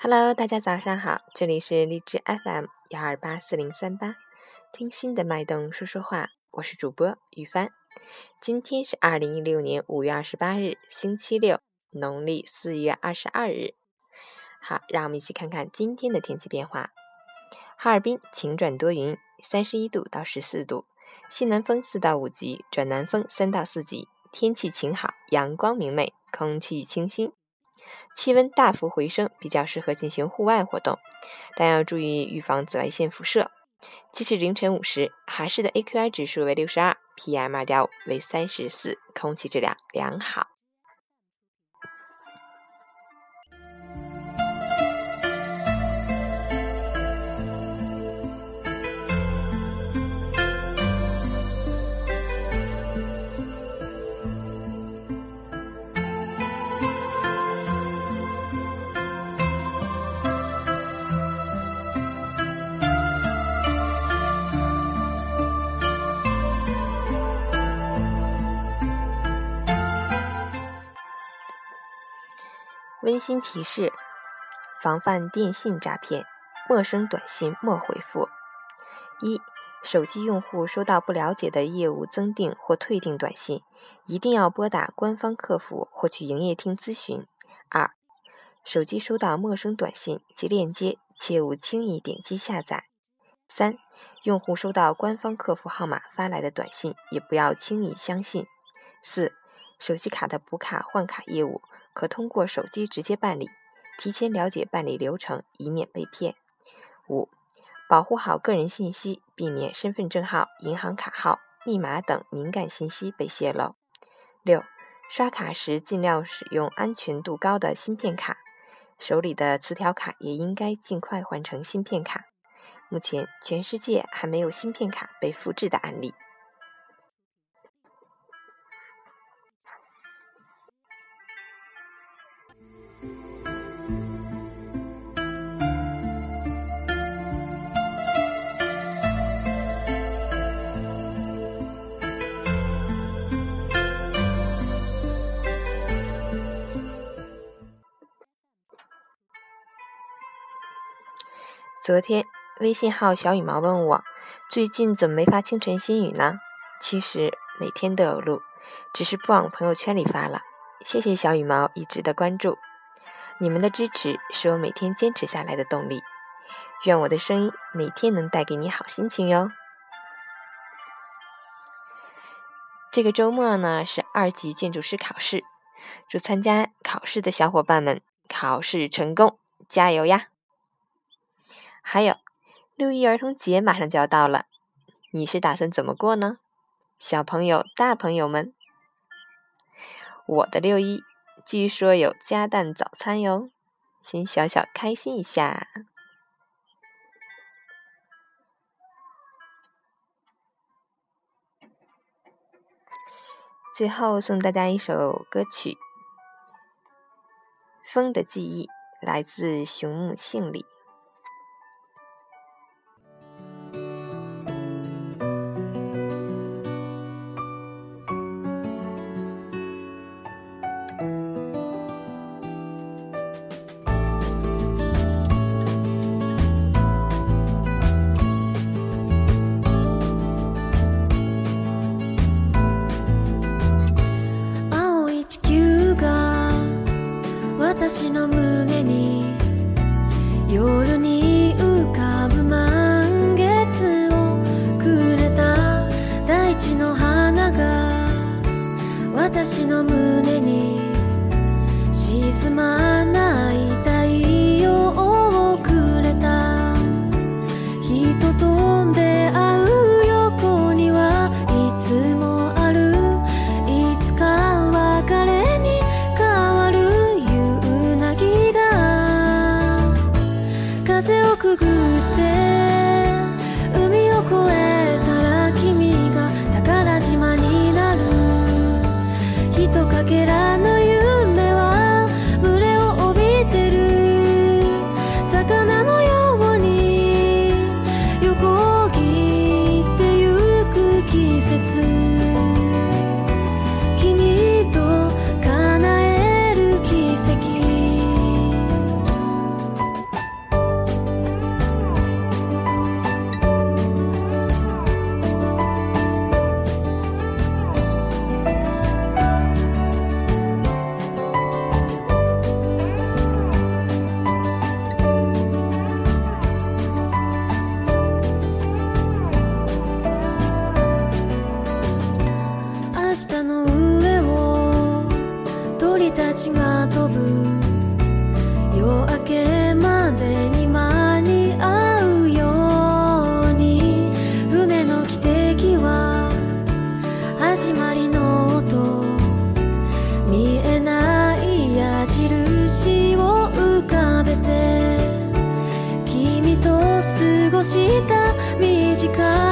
Hello，大家早上好，这里是荔枝 FM 幺二八四零三八，听心的脉动说说话，我是主播雨帆。今天是二零一六年五月二十八日，星期六，农历四月二十二日。好，让我们一起看看今天的天气变化。哈尔滨晴转多云，三十一度到十四度，西南风四到五级转南风三到四级，天气晴好，阳光明媚，空气清新，气温大幅回升，比较适合进行户外活动，但要注意预防紫外线辐射。截至凌晨五时，哈市的 AQI 指数为六十二，PM 二点五为三十四，空气质量良好。温馨提示：防范电信诈骗，陌生短信莫回复。一、手机用户收到不了解的业务增订或退订短信，一定要拨打官方客服获取营业厅咨询。二、手机收到陌生短信及链接，切勿轻易点击下载。三、用户收到官方客服号码发来的短信，也不要轻易相信。四、手机卡的补卡换卡业务。可通过手机直接办理，提前了解办理流程，以免被骗。五、保护好个人信息，避免身份证号、银行卡号、密码等敏感信息被泄露。六、刷卡时尽量使用安全度高的芯片卡，手里的磁条卡也应该尽快换成芯片卡。目前，全世界还没有芯片卡被复制的案例。昨天微信号小羽毛问我，最近怎么没发清晨心语呢？其实每天都有录，只是不往朋友圈里发了。谢谢小羽毛一直的关注，你们的支持是我每天坚持下来的动力。愿我的声音每天能带给你好心情哟。这个周末呢是二级建筑师考试，祝参加考试的小伙伴们考试成功，加油呀！还有，六一儿童节马上就要到了，你是打算怎么过呢？小朋友、大朋友们，我的六一据说有加蛋早餐哟，先小小开心一下。最后送大家一首歌曲，《风的记忆》，来自熊木庆里。夜に浮かぶ満月をくれた大地の花が私の胸に沈まなちが飛ぶ。夜明けまでに間に合うように。船の汽笛は始まりの音。見えない矢印を浮かべて。君と過ごした短い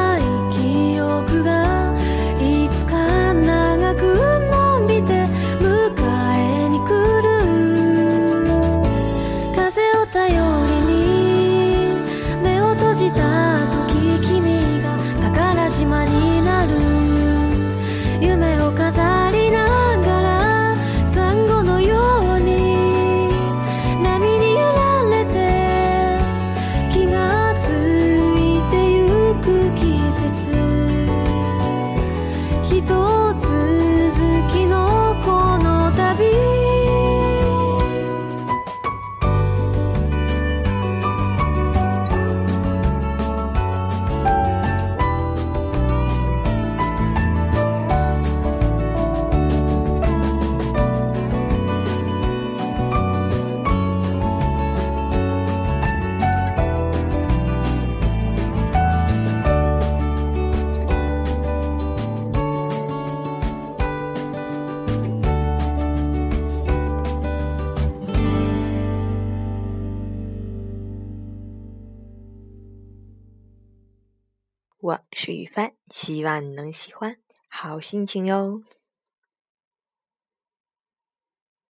我是雨帆，希望你能喜欢，好心情哟。